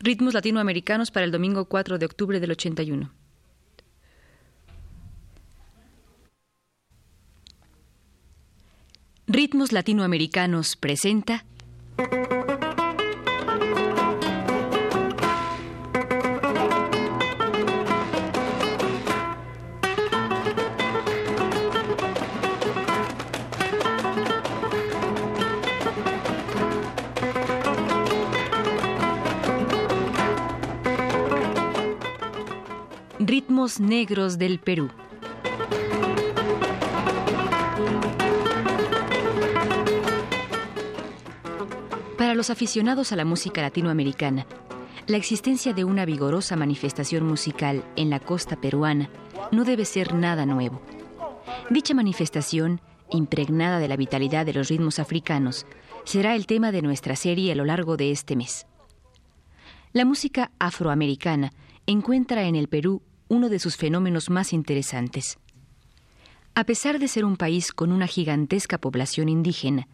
Ritmos latinoamericanos para el domingo 4 de octubre del 81. Ritmos latinoamericanos presenta Ritmos Negros del Perú. Para los aficionados a la música latinoamericana, la existencia de una vigorosa manifestación musical en la costa peruana no debe ser nada nuevo. Dicha manifestación, impregnada de la vitalidad de los ritmos africanos, será el tema de nuestra serie a lo largo de este mes. La música afroamericana encuentra en el Perú uno de sus fenómenos más interesantes. A pesar de ser un país con una gigantesca población indígena,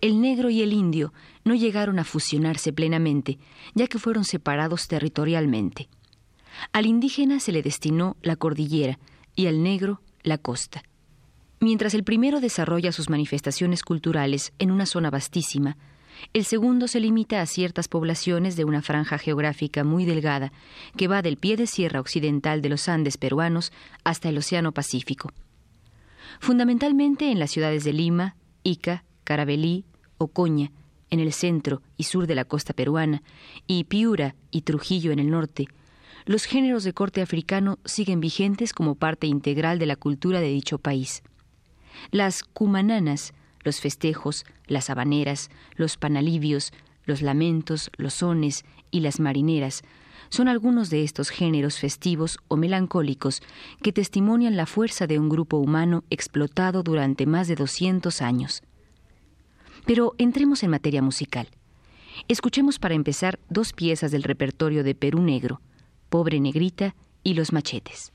el negro y el indio no llegaron a fusionarse plenamente, ya que fueron separados territorialmente. Al indígena se le destinó la cordillera y al negro la costa. Mientras el primero desarrolla sus manifestaciones culturales en una zona vastísima, el segundo se limita a ciertas poblaciones de una franja geográfica muy delgada que va del pie de sierra occidental de los Andes peruanos hasta el Océano Pacífico. Fundamentalmente en las ciudades de Lima, Ica, Carabelí, Ocoña, en el centro y sur de la costa peruana, y Piura y Trujillo en el norte, los géneros de corte africano siguen vigentes como parte integral de la cultura de dicho país. Las cumananas los festejos, las habaneras, los panalivios, los lamentos, los sones y las marineras son algunos de estos géneros festivos o melancólicos que testimonian la fuerza de un grupo humano explotado durante más de 200 años. Pero entremos en materia musical. Escuchemos para empezar dos piezas del repertorio de Perú Negro, Pobre Negrita y Los Machetes.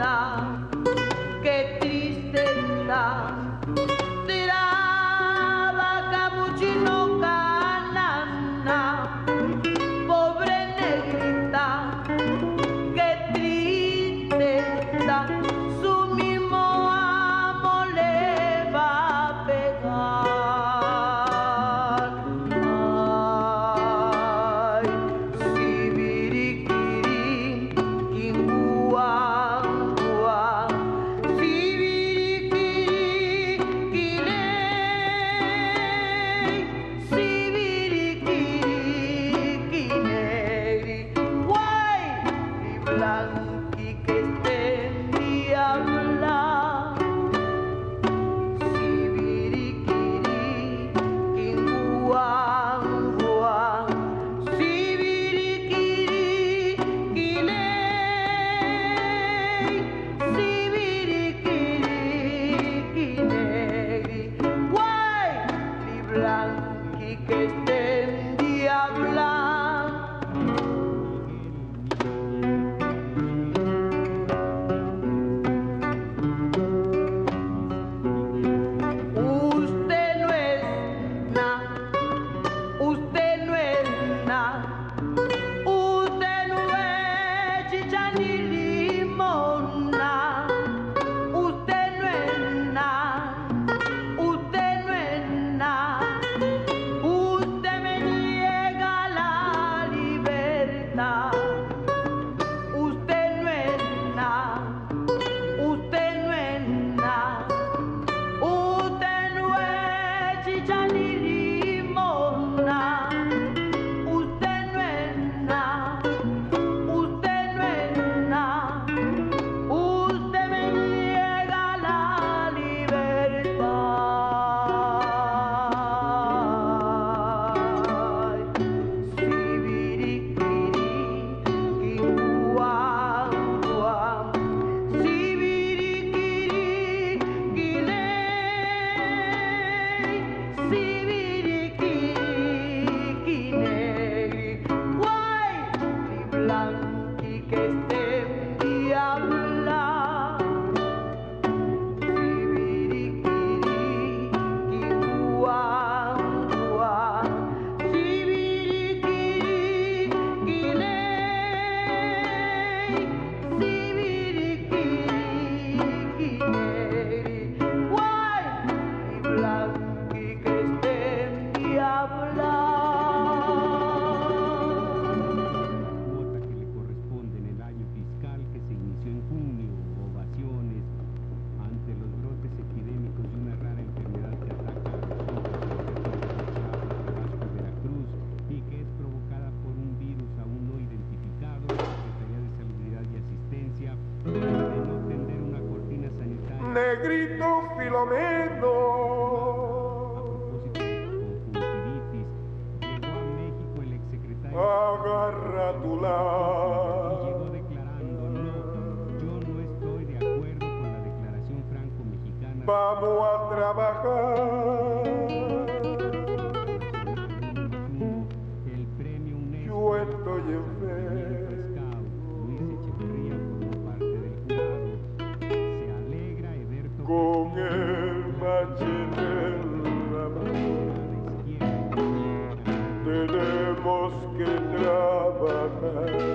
啊。Negrito Filomeno. Agarra tu lado. Y llegó declarando: No, yo no estoy de acuerdo con la declaración franco-mexicana. Vamos a trabajar. Callajao,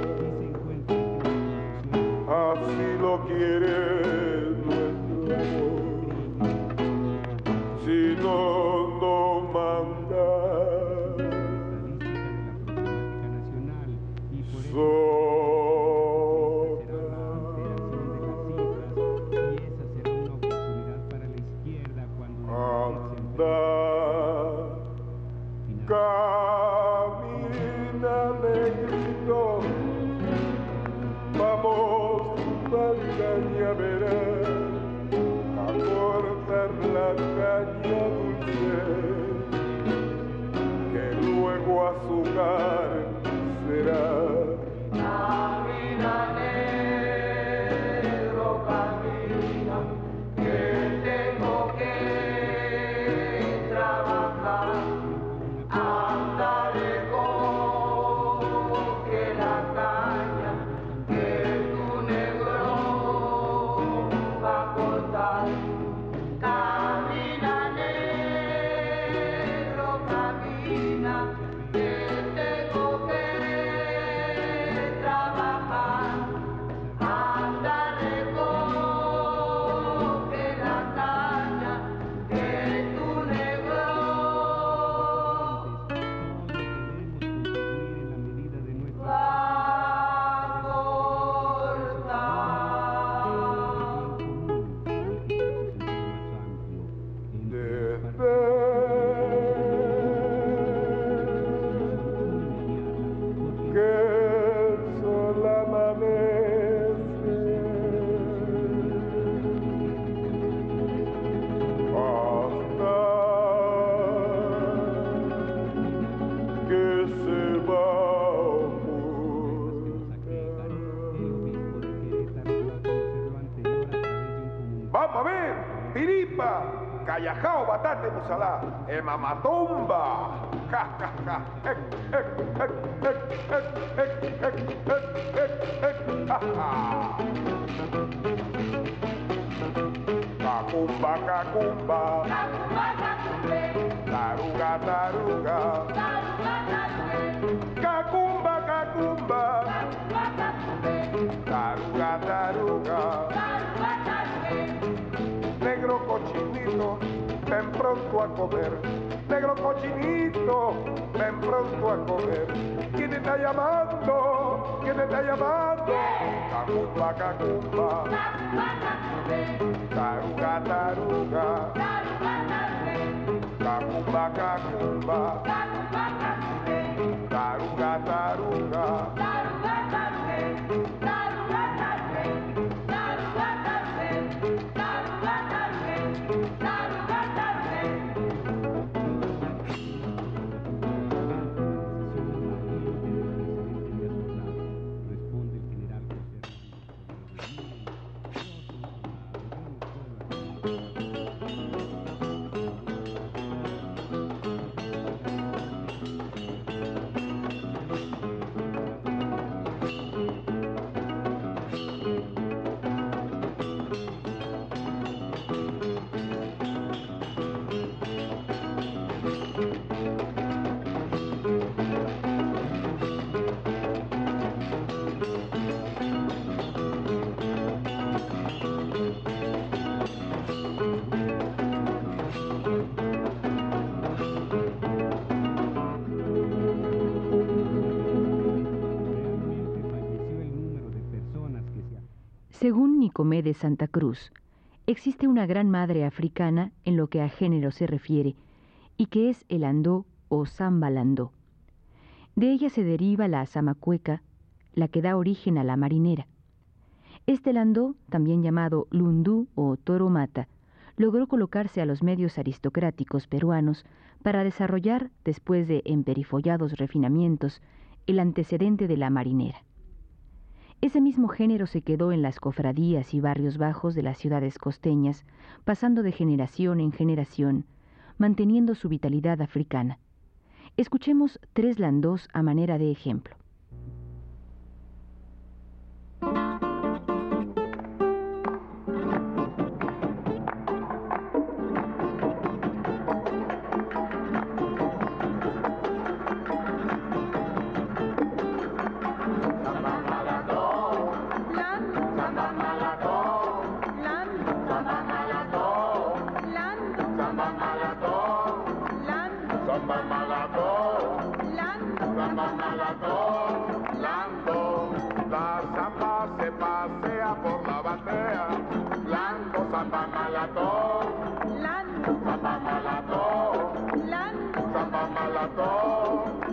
Batate, Musalá, Mamatumba. Cacumba, cacumba. Ven pronto a comer. Negro cochinito, ven pronto a comer. ¿Quién está llamando? ¿Quién está llamando? Cacumba, cacumba. Taruga, taruga. Cacumba, cacumba. Taruga, taruga. Nicomé de Santa Cruz, existe una gran madre africana en lo que a género se refiere, y que es el andó o sambalandó. De ella se deriva la samacueca, la que da origen a la marinera. Este landó, también llamado lundú o toro mata, logró colocarse a los medios aristocráticos peruanos para desarrollar, después de emperifollados refinamientos, el antecedente de la marinera. Ese mismo género se quedó en las cofradías y barrios bajos de las ciudades costeñas, pasando de generación en generación, manteniendo su vitalidad africana. Escuchemos tres landós a manera de ejemplo. Jacob.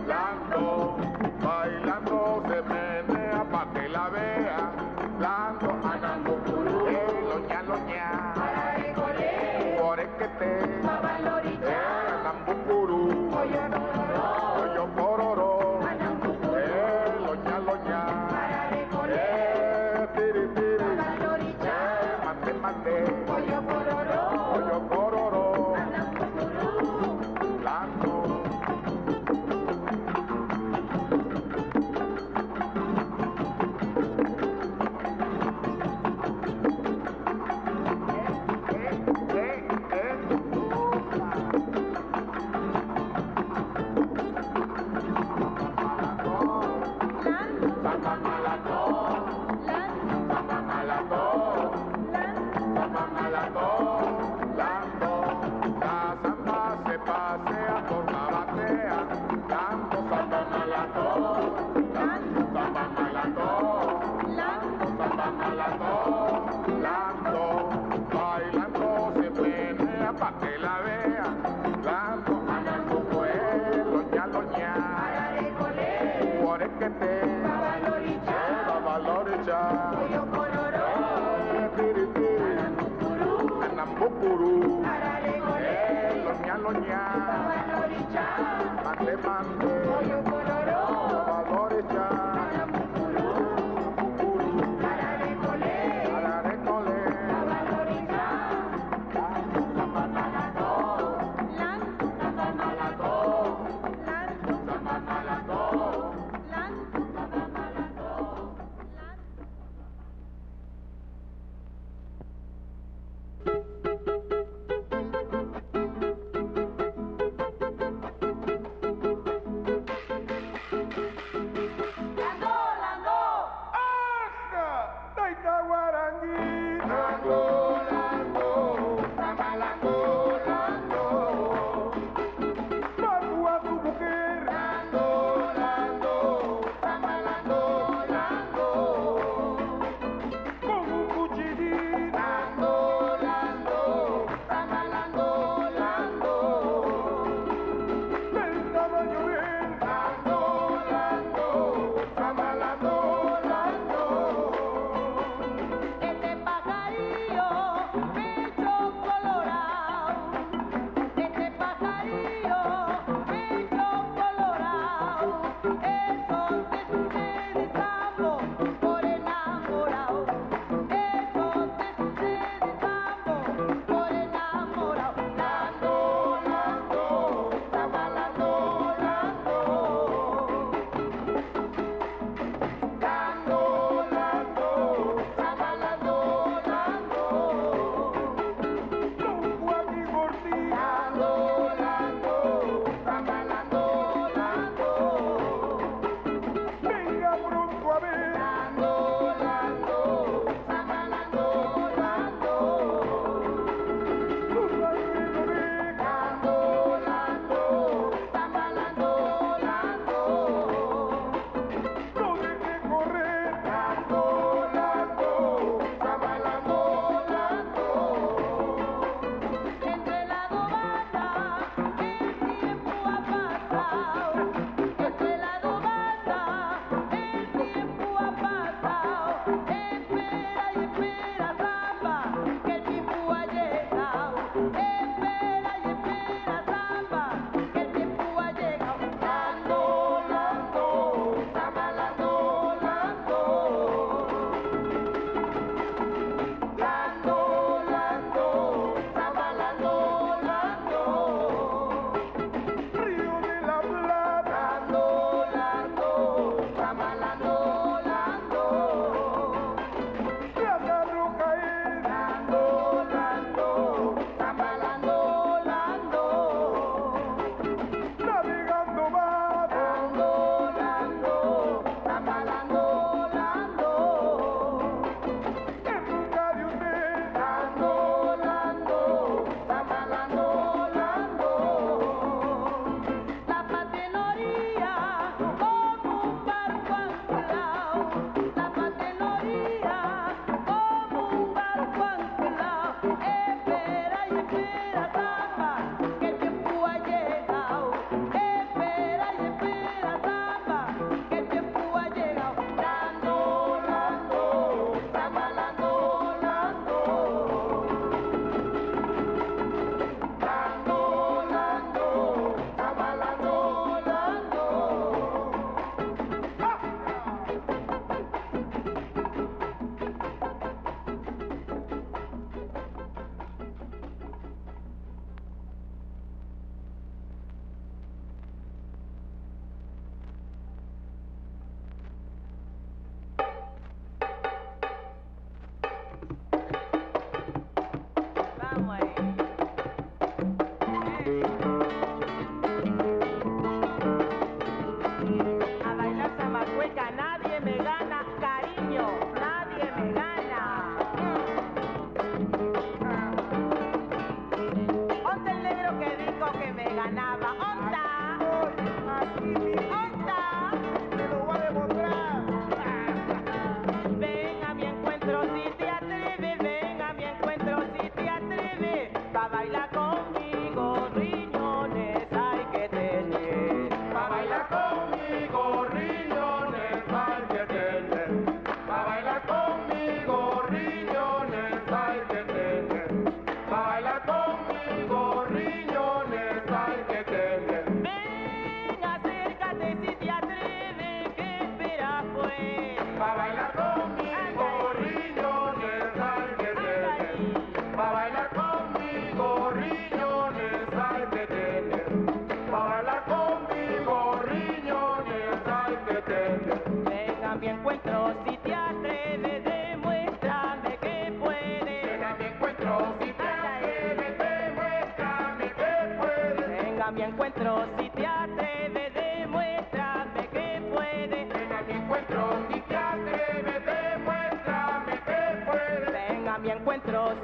mi encuentro.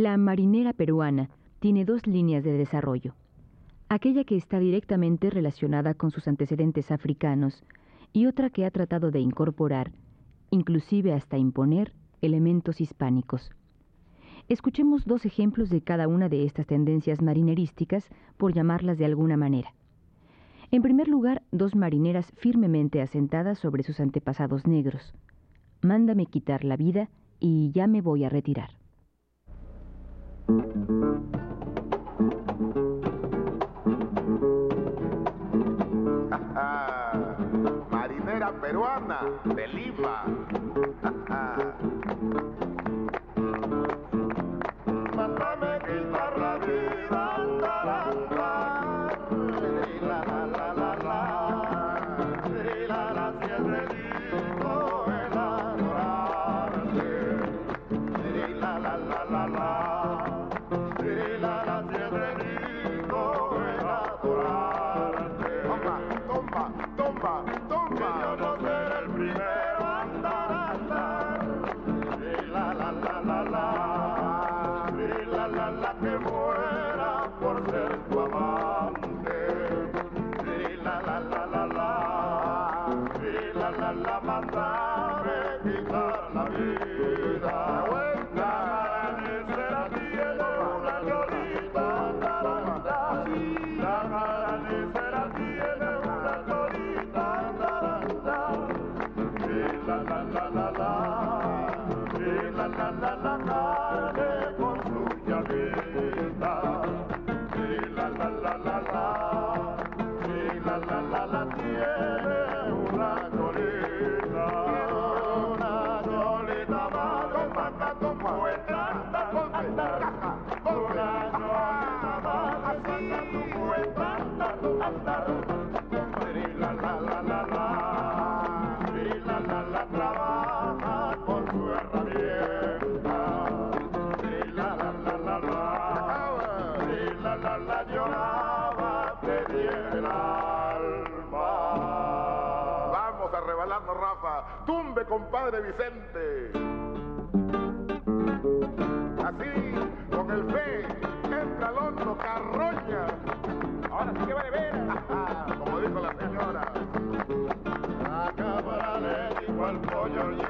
La marinera peruana tiene dos líneas de desarrollo. Aquella que está directamente relacionada con sus antecedentes africanos y otra que ha tratado de incorporar, inclusive hasta imponer, elementos hispánicos. Escuchemos dos ejemplos de cada una de estas tendencias marinerísticas, por llamarlas de alguna manera. En primer lugar, dos marineras firmemente asentadas sobre sus antepasados negros. Mándame quitar la vida y ya me voy a retirar. peruana de Lima. Ah, ah. llama, tumbe compadre Vicente. Así, con el fe, entra al hondo, carroña. Ahora sí que vale ver. Como dijo la señora. Acabará de igual pollo y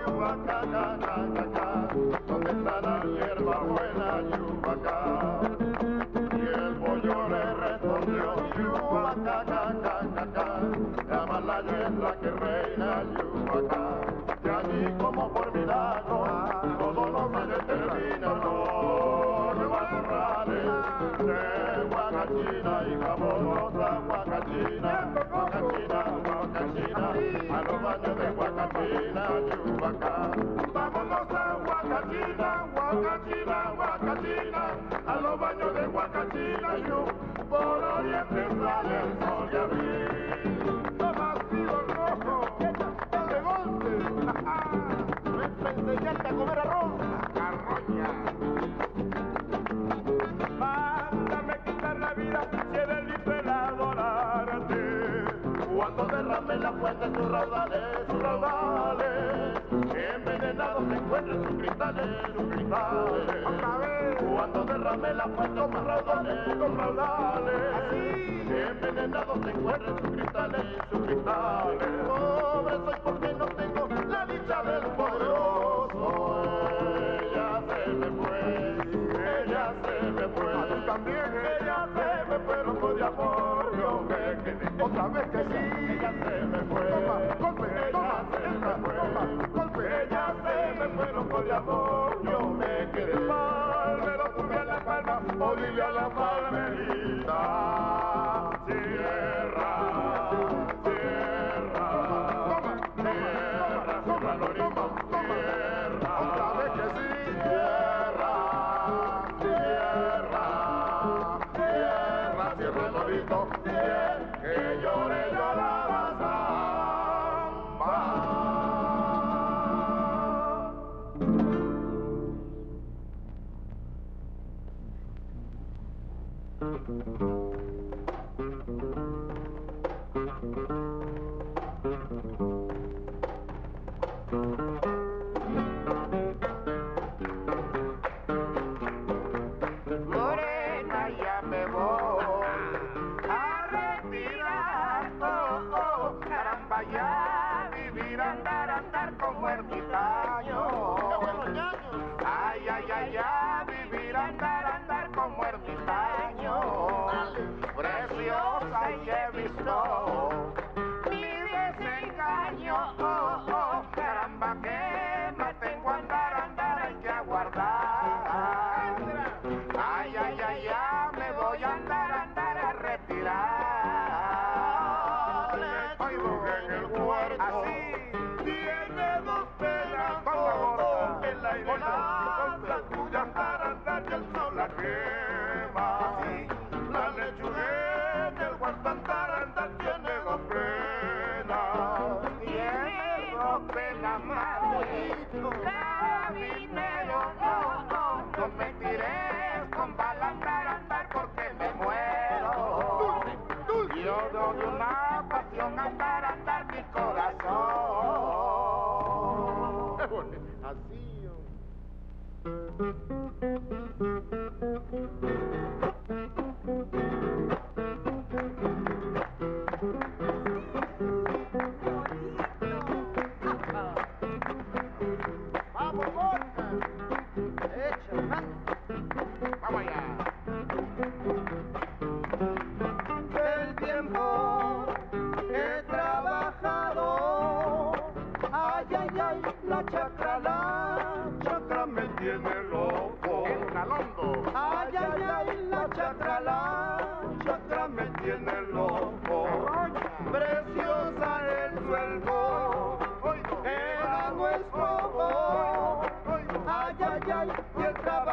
wakamoza wakachina wakachina wakachina anovanyeve wakachina juvaka vamonosa wakachina wakachina wakachina alovanyove wakachina ju boro yepesalemson Cuando derrame la fuente sus raudales, sus raudales, envenenados se encuentran sus cristales, sus cristales. Cuando derrame la fuente sus raudales, sus raudales, envenenados se encuentran sus cristales, sus cristales. otra vez que sí. Ella se me fue. Toma, golpe, toma, entra, toma, golpe. Ella se me fue, loco de amor, yo me quedé mal. Me lo tuve en la palma, olivia la palmerita. ay, ay, ay, vivir andar.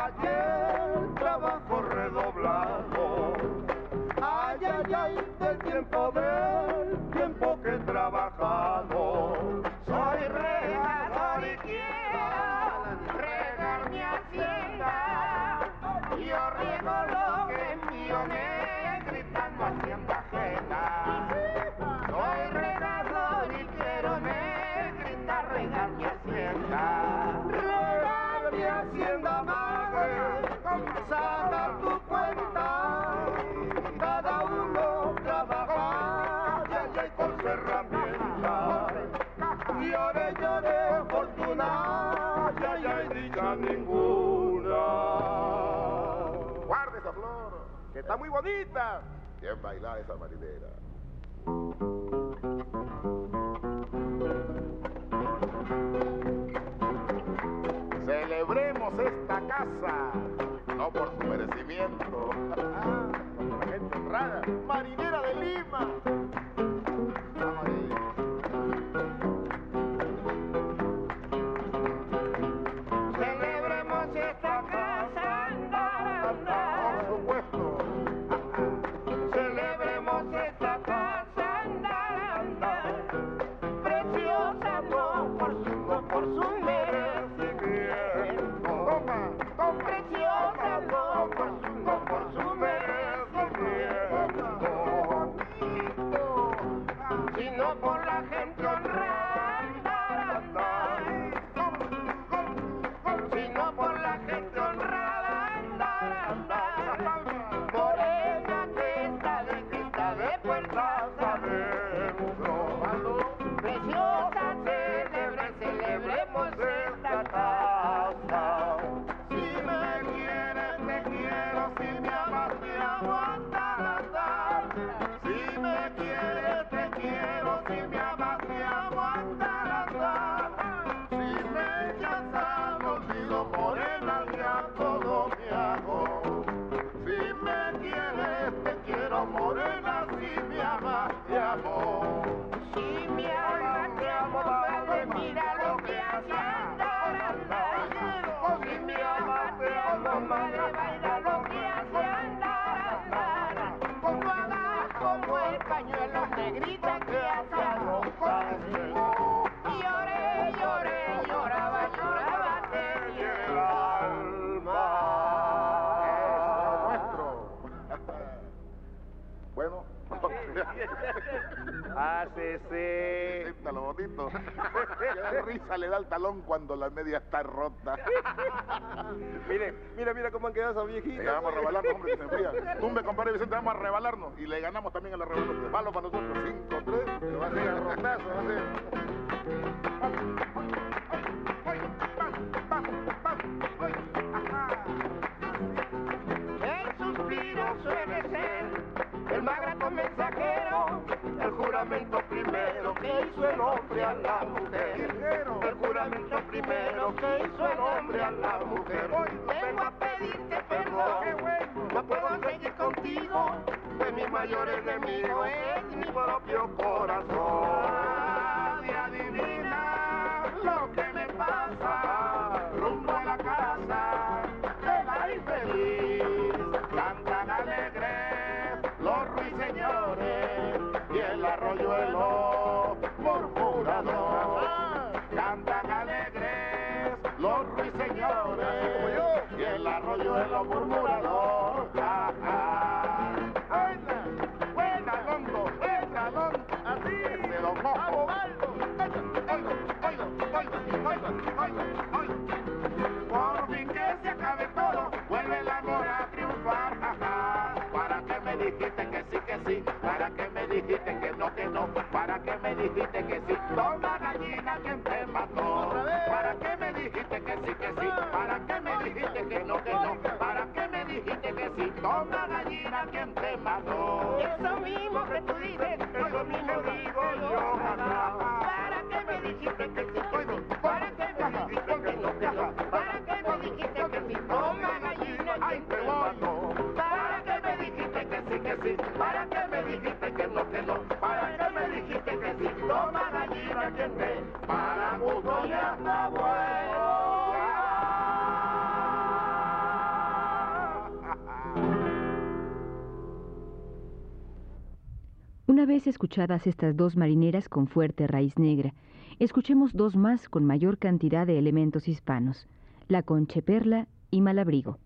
Rogers. Fortuna, ya ya dicha ninguna. Guarda esa flor, que está muy bonita. Bien bailar esa marinera. Celebremos esta casa, no por su merecimiento, por la gente marinera de Lima. Madre, baila lo que hace andar, andar. Como hagas como el pañuelo negrita que hace arrojar. Lloré, lloré, lloraba, lloraba, te el alma. nuestro. bueno. Siéntalo bonito. Qué risa le da el talón cuando la media está rota. Mire, mira, mira cómo han quedado esos viejitos. Le vamos a rebalarnos, hombre, que se enfría. Tumbe, compadre Vicente, vamos a rebalarnos. Y le ganamos también a la revolución. Malo para nosotros. 5, 3. Se va a hacer el rotazo, va a ser. Hizo el hombre a la mujer. El juramento primero que hizo el hombre a la mujer. Vengo a pedirte perdón, no puedo seguir contigo, de mi mayor enemigo es mi propio corazón. Que no, que? ¿Para qué me dijiste que sí? Toma gallina quien te mató. ¿Para qué me dijiste que sí, que sí? ¿Para qué me dijiste que no, que no? ¿Para qué me dijiste que sí? Toma gallina quien te mató. Eso mismo que tú dices, eso mismo digo yo. ¿Para qué me dijiste que sí? Una vez escuchadas estas dos marineras con fuerte raíz negra, escuchemos dos más con mayor cantidad de elementos hispanos, la concheperla y malabrigo.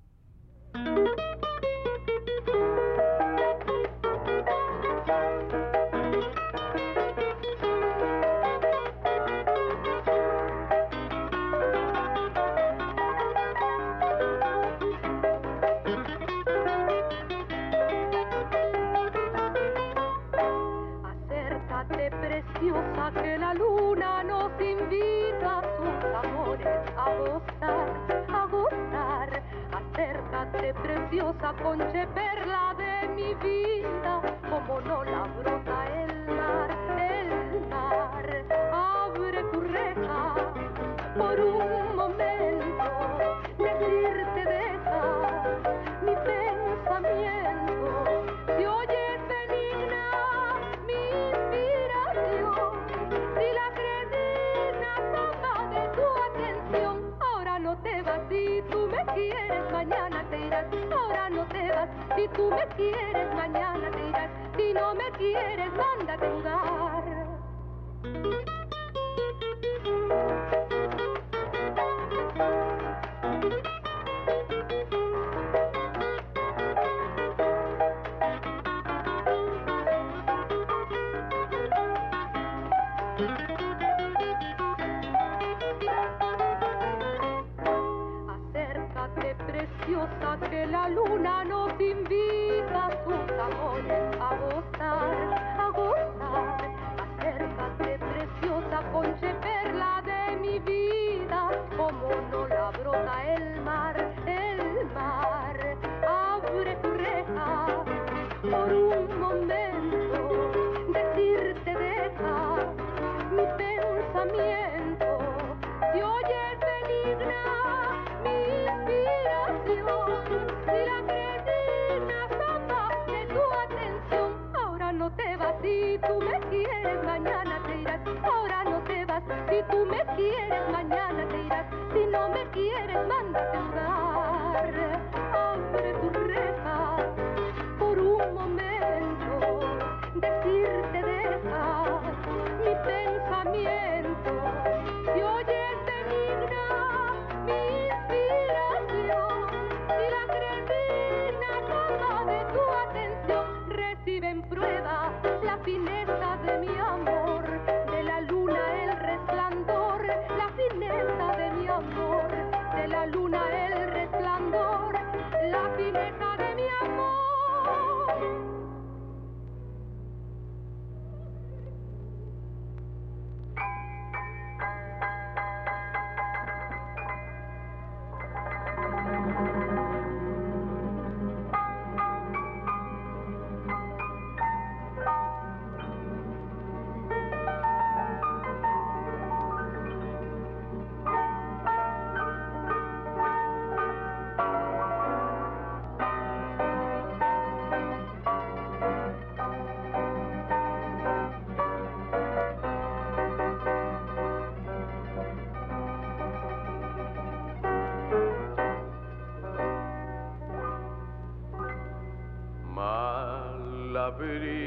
Malabrigo,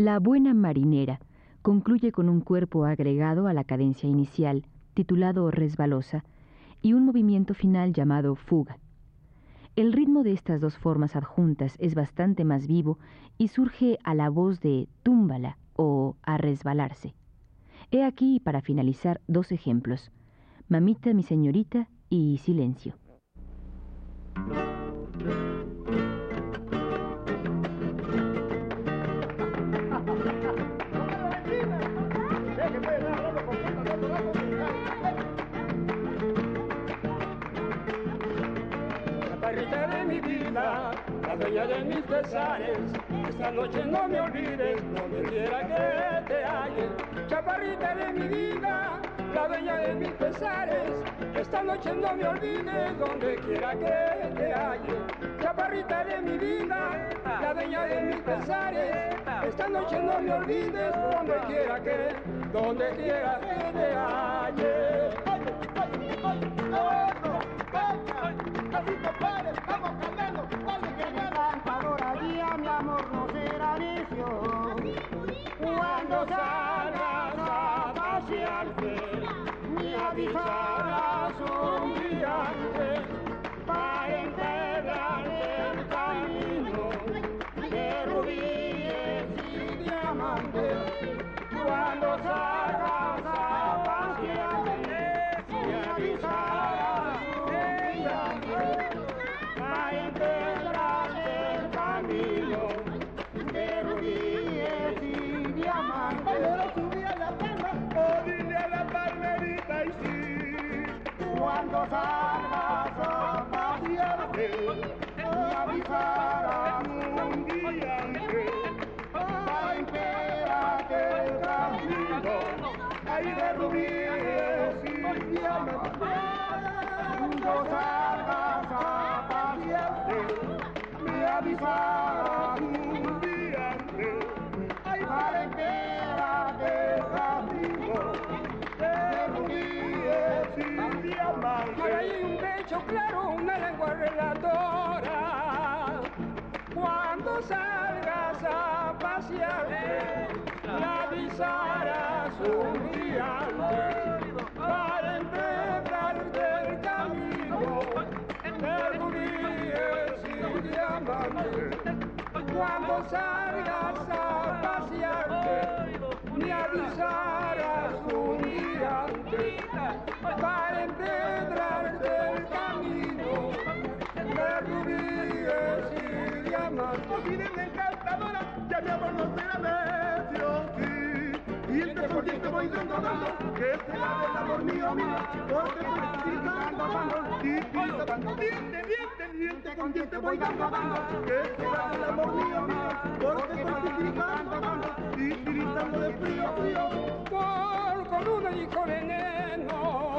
La buena marinera concluye con un cuerpo agregado a la cadencia inicial, titulado resbalosa, y un movimiento final llamado fuga. El ritmo de estas dos formas adjuntas es bastante más vivo y surge a la voz de túmbala o a resbalarse. He aquí, para finalizar, dos ejemplos. Mamita, mi señorita y silencio. De mis pesares, esta noche no me olvides, donde quiera que te halles. Chaparrita de mi vida, la dueña de mis pesares, esta noche no me olvides, donde quiera que te halles. Chaparrita de mi vida, la dueña de mis pesares, esta noche no me olvides, donde quiera que, donde quiera que te halles. Cuando salgas a pasearte, me avisarás un día para empezar del camino de rubíes y diamantes. Voy dando, dando, que será el amor mío, mío, porque estoy gritando, dando, y grito, dando, diente, diente, diente, con diente voy dando, dando, que será el amor mío, mío, porque estoy gritando, dando, y gritando de frío, frío. Por columna y con veneno,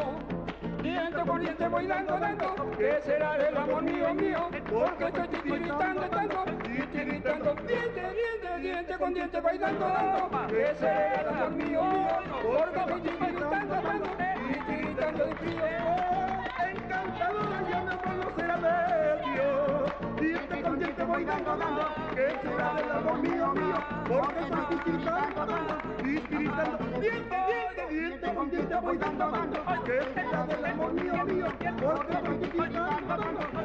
diente por diente voy dando, dando, que será el amor mío, mío, porque estoy tiritando, dando, y diente, diente, diente con diente voy dando, dando, que será el amor mío, mío, porque estoy tiritando, dando, y tiritando de frío. Voy dando, dando, que será el amor mío, mío, porque estoy gritando, dando, y gritando, diente, diente, diente con diente voy dando, dando, que será el amor mío, mío, porque estoy gritando, dando,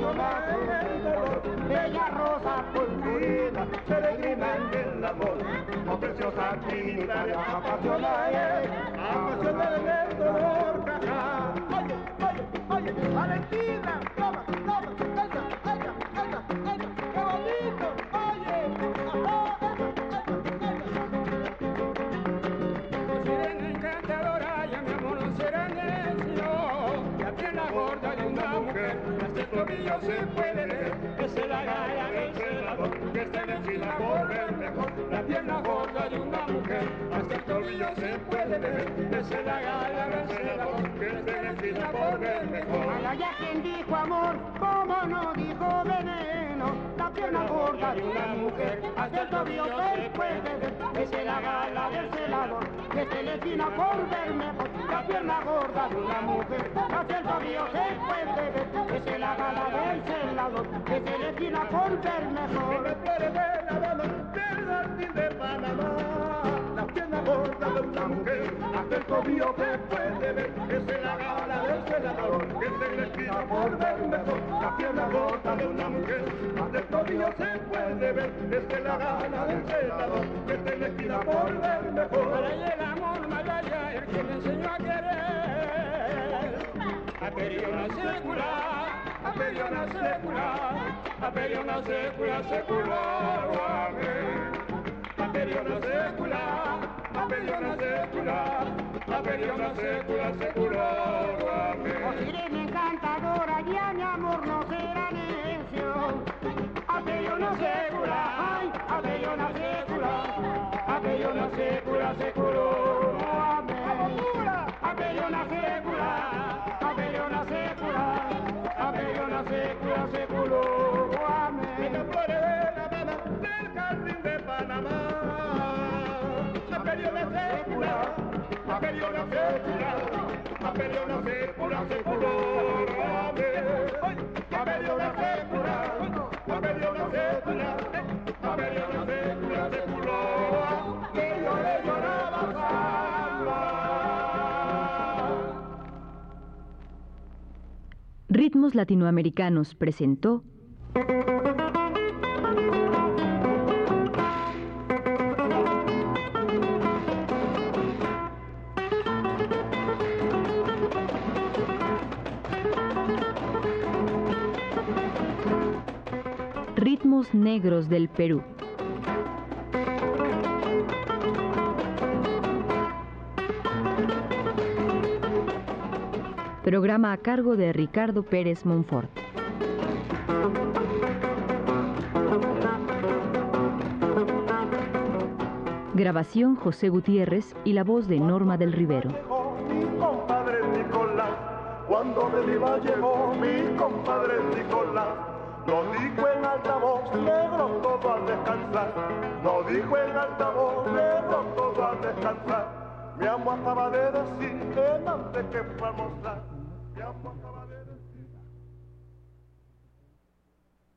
dolor. Bella rosa purpurina, peregrina en el amor, oh preciosa trinitaria apasionada en dolor. Tobillo se puede ver. Esa es la gala del celador, que esté vencida por ver mejor. La pierna gorda de una mujer, hasta el tobillo se puede ver. Esa es la gala del celador, que esté vencida por ver mejor. Vaya quien dijo amor, como no dijo veneno. La pierna gorda de una mujer, hasta el tobillo se puede ver. Es la gala del celador, que se le tina por ver mejor. La pierna gorda de una mujer, hasta el tobillo se puede ver. Es la gala del celador, que se le tina por ver mejor. de de Panamá. Gorda de una mujer, hasta el tobillo puede ver. Es la gala del celador, que se le tira por ver mejor. La pierna gorda de una mujer, hasta el tobillo se puede ver. Es la gala del celador, que se le tira por ver mejor. Para el amor malaya, el que me enseñó a querer. A periona secular, a periona secular, a periona secular, secular, A periona secular, a periona secular, a periona secular, secular, Sirena encantadora, ya mi amor no será necio. Apellona secula, ay, apellona secula, apellona secula, seculo, Ritmos Latinoamericanos presentó Ritmos Negros del Perú. Programa a cargo de Ricardo Pérez Monfort. Grabación José Gutiérrez y la voz de Norma del Rivero. mi compadre Nicolás. Cuando de Lima llegó mi compadre Nicolás. No dijo en altavoz, negro todo a descansar. No dijo en altavoz, negro todo a descansar. Mi amo acaba de decir que antes que fue a. Mi amo acaba